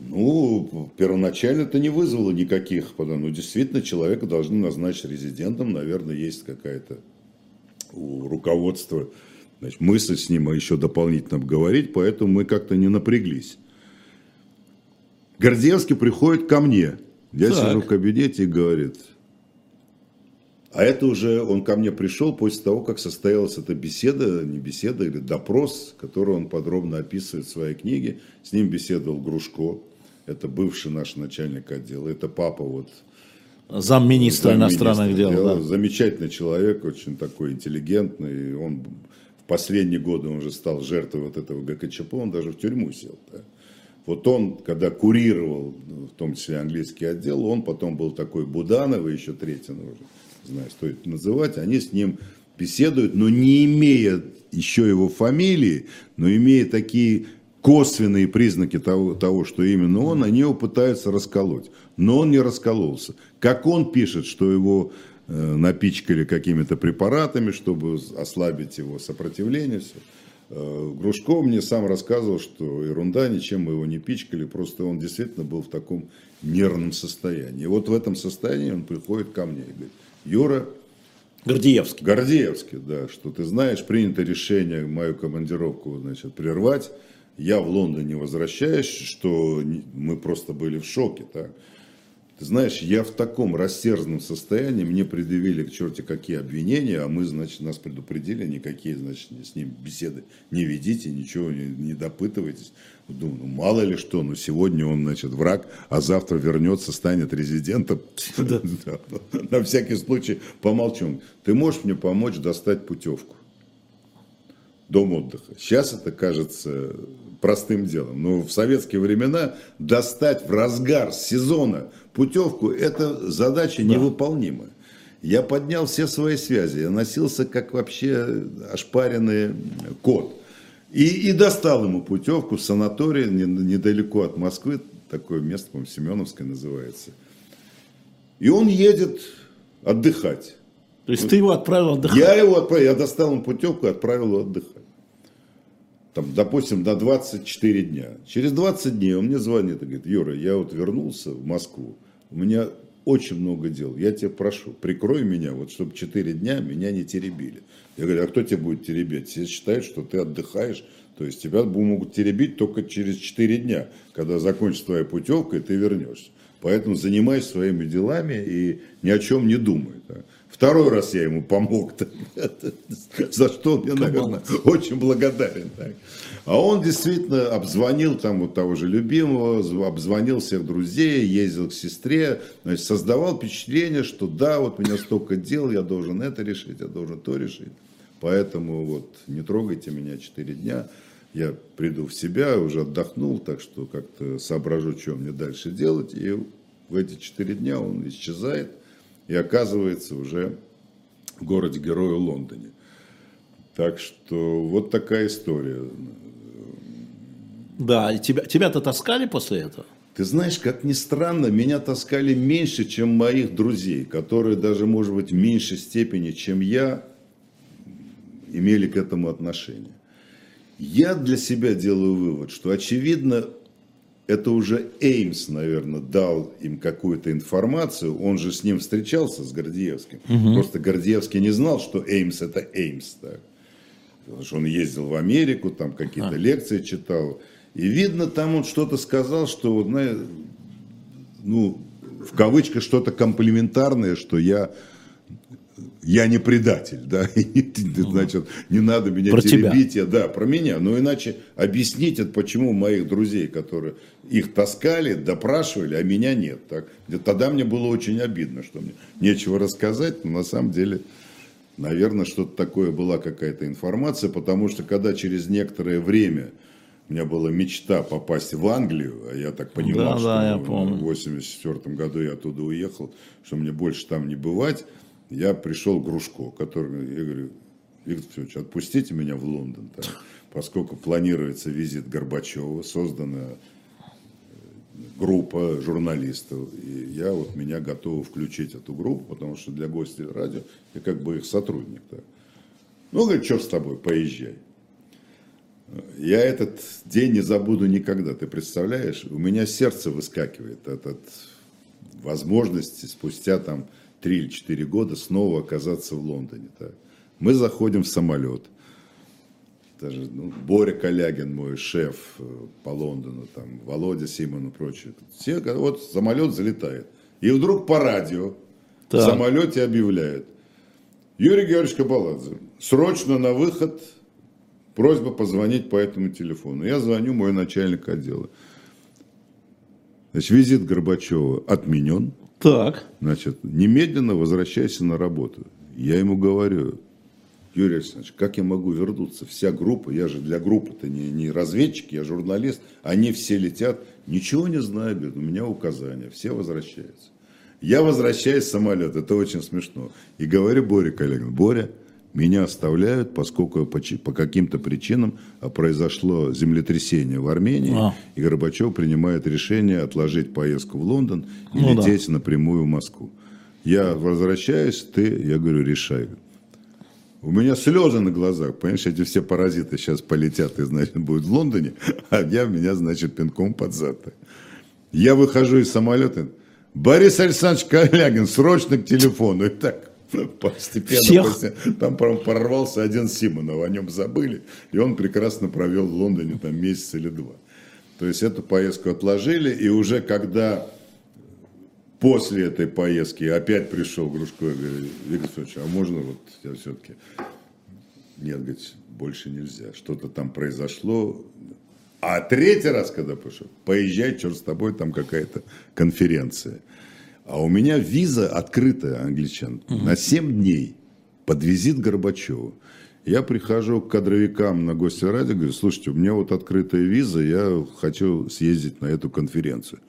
Ну, первоначально это не вызвало никаких, ну, действительно человека должны назначить резидентом, наверное, есть какая-то у руководства значит, мысль с ним еще дополнительно обговорить, поэтому мы как-то не напряглись. Гордеевский приходит ко мне я так. сижу в кабинете и говорит, а это уже он ко мне пришел после того, как состоялась эта беседа, не беседа, или допрос, который он подробно описывает в своей книге. С ним беседовал Грушко, это бывший наш начальник отдела, это папа вот замминистра зам иностранных дел. дел да. Замечательный человек, очень такой интеллигентный. Он в последние годы он уже стал жертвой вот этого ГКЧП, он даже в тюрьму сел. Да. Вот он, когда курировал, в том числе английский отдел, он потом был такой Буданов, и еще третий, ну, уже, не знаю, стоит называть, они с ним беседуют, но не имея еще его фамилии, но имея такие косвенные признаки того, того, что именно он, они его пытаются расколоть. Но он не раскололся. Как он пишет, что его э, напичкали какими-то препаратами, чтобы ослабить его сопротивление, все. Э, Грушко мне сам рассказывал, что ерунда, ничем мы его не пичкали, просто он действительно был в таком нервном состоянии. И вот в этом состоянии он приходит ко мне и говорит, Юра, Гордеевский. Гордеевский, да, что ты знаешь, принято решение мою командировку, значит, прервать. Я в Лондон не возвращаюсь, что мы просто были в шоке, так. Ты знаешь, я в таком рассердном состоянии, мне предъявили к черте какие обвинения, а мы, значит, нас предупредили, никакие, значит, с ним беседы не ведите, ничего не, не допытывайтесь. Думаю, ну мало ли что, но сегодня он, значит, враг, а завтра вернется, станет резидентом. На всякий случай помолчим. Ты можешь мне помочь достать путевку? Дом отдыха. Сейчас это кажется простым делом. Но в советские времена достать в разгар сезона путевку – это задача да. невыполнимая. Я поднял все свои связи, я носился как вообще ошпаренный кот. И, и достал ему путевку в санаторий недалеко от Москвы, такое место, по-моему, Семеновское называется. И он едет отдыхать. То есть ты его отправил отдыхать? Я его отправил, я достал ему путевку и отправил его отдыхать там, допустим, на 24 дня. Через 20 дней он мне звонит и говорит, Юра, я вот вернулся в Москву, у меня очень много дел, я тебя прошу, прикрой меня, вот чтобы 4 дня меня не теребили. Я говорю, а кто тебя будет теребить? Все считают, что ты отдыхаешь, то есть тебя могут теребить только через 4 дня, когда закончится твоя путевка и ты вернешься. Поэтому занимайся своими делами и ни о чем не думай. Да. Второй раз я ему помог, за что он мне, наверное, очень благодарен. А он действительно обзвонил там вот того же любимого, обзвонил всех друзей, ездил к сестре, значит, создавал впечатление, что да, вот у меня столько дел, я должен это решить, я должен то решить. Поэтому вот не трогайте меня 4 дня, я приду в себя, уже отдохнул, так что как-то соображу, что мне дальше делать. И в эти 4 дня он исчезает – и оказывается уже в городе-герою Лондоне. Так что вот такая история. Да, и тебя, тебя-то таскали после этого? Ты знаешь, как ни странно, меня таскали меньше, чем моих друзей, которые даже, может быть, в меньшей степени, чем я, имели к этому отношение. Я для себя делаю вывод, что, очевидно, это уже Эймс, наверное, дал им какую-то информацию. Он же с ним встречался, с Гордеевским. Угу. Просто Гордеевский не знал, что Эймс это Эймс. Так. Потому что он ездил в Америку, там какие-то а. лекции читал. И видно, там он что-то сказал, что, ну, в кавычках, что-то комплиментарное, что я я не предатель, да, значит, не надо меня про теребить, тебя. Я, да, про меня, но иначе объяснить, это почему моих друзей, которые их таскали, допрашивали, а меня нет, так, тогда мне было очень обидно, что мне нечего рассказать, но на самом деле, наверное, что-то такое была какая-то информация, потому что когда через некоторое время у меня была мечта попасть в Англию, а я так понимал, да, что да, я в 84 году я оттуда уехал, что мне больше там не бывать, я пришел к Грушко, который, я говорю, Виктор Федорович, отпустите меня в Лондон, так, поскольку планируется визит Горбачева, создана э, группа журналистов, и я вот меня готов включить эту группу, потому что для гостей радио я как бы их сотрудник. Так. Ну, говорит, что с тобой, поезжай. Я этот день не забуду никогда, ты представляешь? У меня сердце выскакивает от, от возможности спустя там три или четыре года снова оказаться в Лондоне. Так. Мы заходим в самолет. Даже ну, Боря Калягин, мой шеф э, по Лондону, там, Володя Симон и прочие. Все, вот самолет залетает. И вдруг по радио так. в самолете объявляют. Юрий Георгиевич Кабаладзе, срочно на выход, просьба позвонить по этому телефону. Я звоню, мой начальник отдела. Значит, визит Горбачева отменен. Так. Значит, немедленно возвращайся на работу. Я ему говорю, Юрий Александрович, как я могу вернуться? Вся группа, я же для группы-то не, не разведчик, я журналист, они все летят. Ничего не знаю, говорит, у меня указания, все возвращаются. Я возвращаюсь в самолет, это очень смешно. И говорю Боре коллегам, Боря, меня оставляют, поскольку по, по каким-то причинам а, произошло землетрясение в Армении, а. и Горбачев принимает решение отложить поездку в Лондон и ну, лететь да. напрямую в Москву. Я возвращаюсь, ты, я говорю, решай. У меня слезы на глазах, понимаешь, эти все паразиты сейчас полетят и, значит, будут в Лондоне, а я меня, значит, пинком под зад. Я выхожу из самолета, Борис Александрович Калягин, срочно к телефону. И так, Постепенно, после- там прям прорвался один Симонов, о нем забыли, и он прекрасно провел в Лондоне там месяц или два. То есть эту поездку отложили, и уже когда после этой поездки опять пришел Грушко и говорит, Виктор Федорович, а можно вот я все-таки... Нет, говорит, больше нельзя, что-то там произошло. А третий раз, когда пошел, поезжай, черт с тобой, там какая-то конференция. А у меня виза открытая, англичан, на 7 дней под визит Горбачеву. Я прихожу к кадровикам на гости ради, говорю, слушайте, у меня вот открытая виза, я хочу съездить на эту конференцию.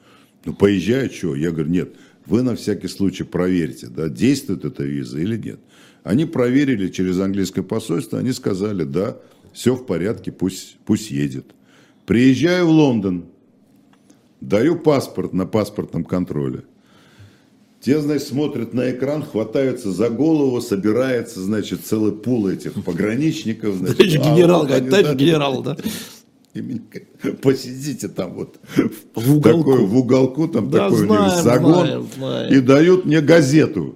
Ну, поезжай, что? Я говорю, нет, вы на всякий случай проверьте, да, действует эта виза или нет. Они проверили через английское посольство, они сказали, да, все в порядке, пусть, пусть едет. Приезжаю в Лондон, даю паспорт на паспортном контроле. Те, значит, смотрят на экран, хватаются за голову, собирается, значит, целый пул этих пограничников. Значит, а генерал, вот говорит, они, товарищ да, генерал, да. Посидите там вот В уголку. такой, в уголку, там Да, такой у них знаем, загон, знаем, знаем. и дают мне газету.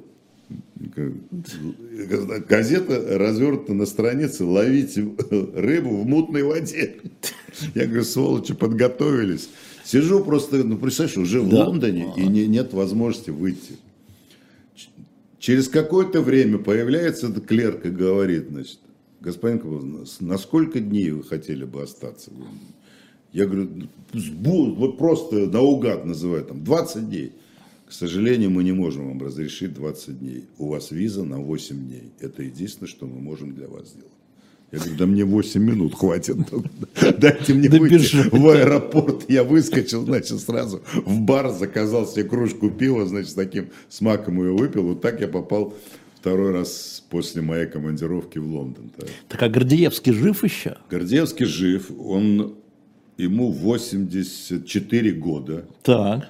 Газета развернута на странице «Ловите рыбу в мутной воде». Я говорю, сволочи, подготовились. Сижу просто, ну, представляешь, уже в Да. Лондоне, и не- нет возможности выйти. Через какое-то время появляется этот клерк и говорит, значит, господин Кобзон, на сколько дней вы хотели бы остаться? в Лондоне?» Я говорю, вот просто наугад называю, там, 20 дней. К сожалению, мы не можем вам разрешить 20 дней. У вас виза на 8 дней. Это единственное, что мы можем для вас сделать. Я говорю, да мне 8 минут хватит. Дайте мне выйти в аэропорт. Я выскочил, значит, сразу в бар, заказал себе кружку пива, значит, с таким смаком ее выпил. Вот так я попал второй раз после моей командировки в Лондон. Так. Так а Гордеевский жив еще? Гордеевский жив, он, ему 84 года. Так.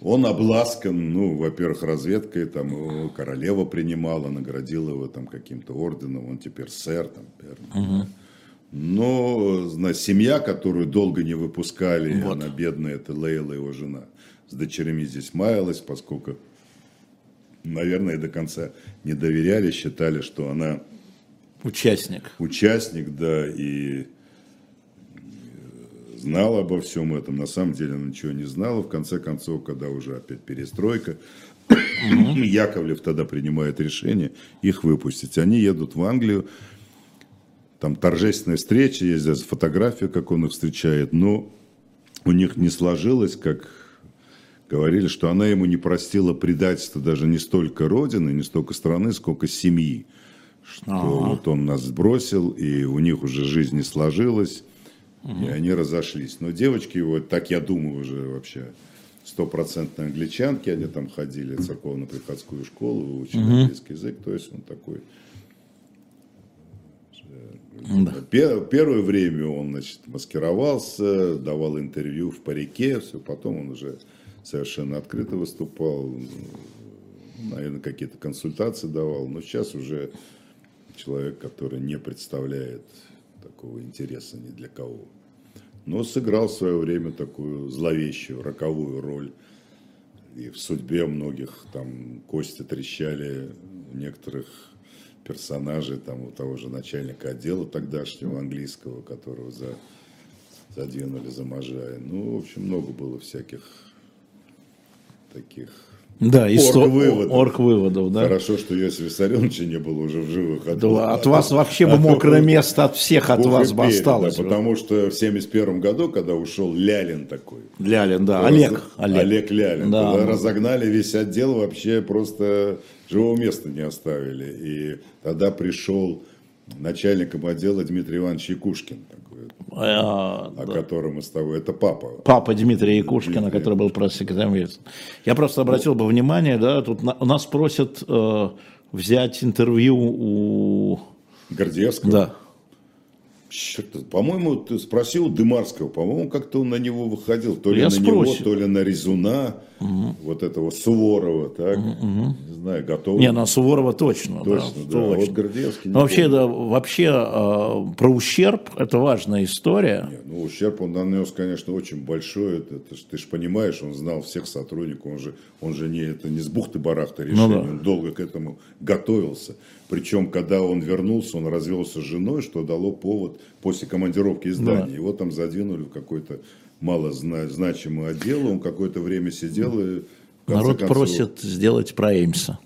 Он обласкан, ну, во-первых, разведкой, там его королева принимала, наградила его там каким-то орденом, он теперь сэр, там, наверное. Но, знаешь, семья, которую долго не выпускали, Вот. она бедная, это Лейла, его жена, с дочерями здесь маялась, поскольку, наверное, до конца не доверяли, считали, что она Участник. участник, да, и знала обо всем этом. На самом деле она ничего не знала. В конце концов, когда уже опять перестройка, Яковлев тогда принимает решение их выпустить. Они едут в Англию, там торжественная встреча, есть даже фотография, как он их встречает, но у них не сложилось, как говорили, что она ему не простила предательства даже не столько родины, не столько страны, сколько семьи. Что вот он нас сбросил, и у них уже жизнь не сложилась, и они разошлись. Но девочки его, так я думаю, уже вообще стопроцентные англичанки, они там ходили в церковно-приходскую школу, выучили английский язык, то есть он такой Пе- Первое время он, значит, маскировался, давал интервью в парике, все, потом он уже совершенно открыто выступал, наверное, какие-то консультации давал, но сейчас уже человек, который не представляет такого интереса ни для кого. Но сыграл в свое время такую зловещую, роковую роль. И в судьбе многих там кости трещали, у некоторых персонажей, там у того же начальника отдела тогдашнего английского, которого за, задвинули за Можай. Ну, в общем, много было всяких таких Да, и Орг-выводов. орг-выводов, да. Хорошо, что Иосифа Виссарионовича не было уже в живых. А Да, то- от вас вообще бы мокрое место от всех от вас бы осталось. да, потому что в 71 году, когда ушел Лялин такой, Лялин, да, раз- Олег. Олег. Олег Лялин, Да. тогда разогнали весь отдел, вообще просто живого места не оставили. И тогда пришел начальником отдела Дмитрий Иванович Якушкин, такой, А, о да. котором мы с тобой, это папа. Папа Дмитрия Якушкина, Дмитрий который был пресс-секретарем Ельцина. Я просто обратил бы внимание, да, тут на- у нас просят э, взять интервью у... Гордеевского. Да. Черт, по-моему, ты спросил Дымарского, по-моему, как-то он на него выходил, то ли Я на спросил. него, то ли на Резуна, вот этого Суворова, так, не знаю, готов. Не, на Суворова точно. Точно, да. точно. Вот Гордеевский Ну, вообще, да, вообще э, про ущерб это важная история. Не, Ну, ущерб он нанес, конечно, очень большой. Это, это ты же понимаешь, он знал всех сотрудников, он же, он же не, это не с бухты-барахта решение, Ну да. он долго к этому готовился. Причем, когда он вернулся, он развелся с женой, что дало повод после командировки из Дании. Его там задвинули в какой-то мало зна- значимый отдел, он какое-то время сидел и... Народ концов- просит сделать про Эймса.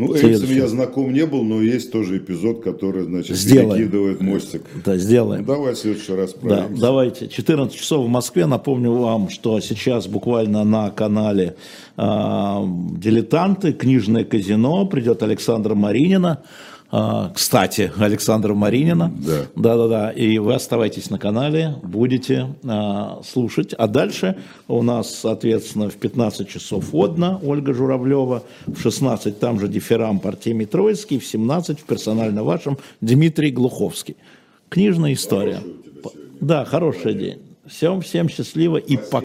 Ну, Следующий. Эймсом я знаком не был, но есть тоже эпизод, который, значит, Сделаем. перекидывает мостик. Да, Ну, сделаем. давай в следующий раз про Да, давайте. 14 часов в Москве. Напомню вам, что сейчас буквально на канале а, «Дилетанты», «Книжное казино» придет Александра Маринина. А, кстати, Александра Маринина. Да. Да-да-да. И вы оставайтесь на канале, будете а, слушать. А дальше у нас, соответственно, в 15 часов Одна Ольга Журавлева, в 16 там же Дифирам Артемий Троицкий, в 17 в персонально вашем Дмитрий Глуховский. Книжная история. Да, хороший день. Всем, всем счастливо и пока.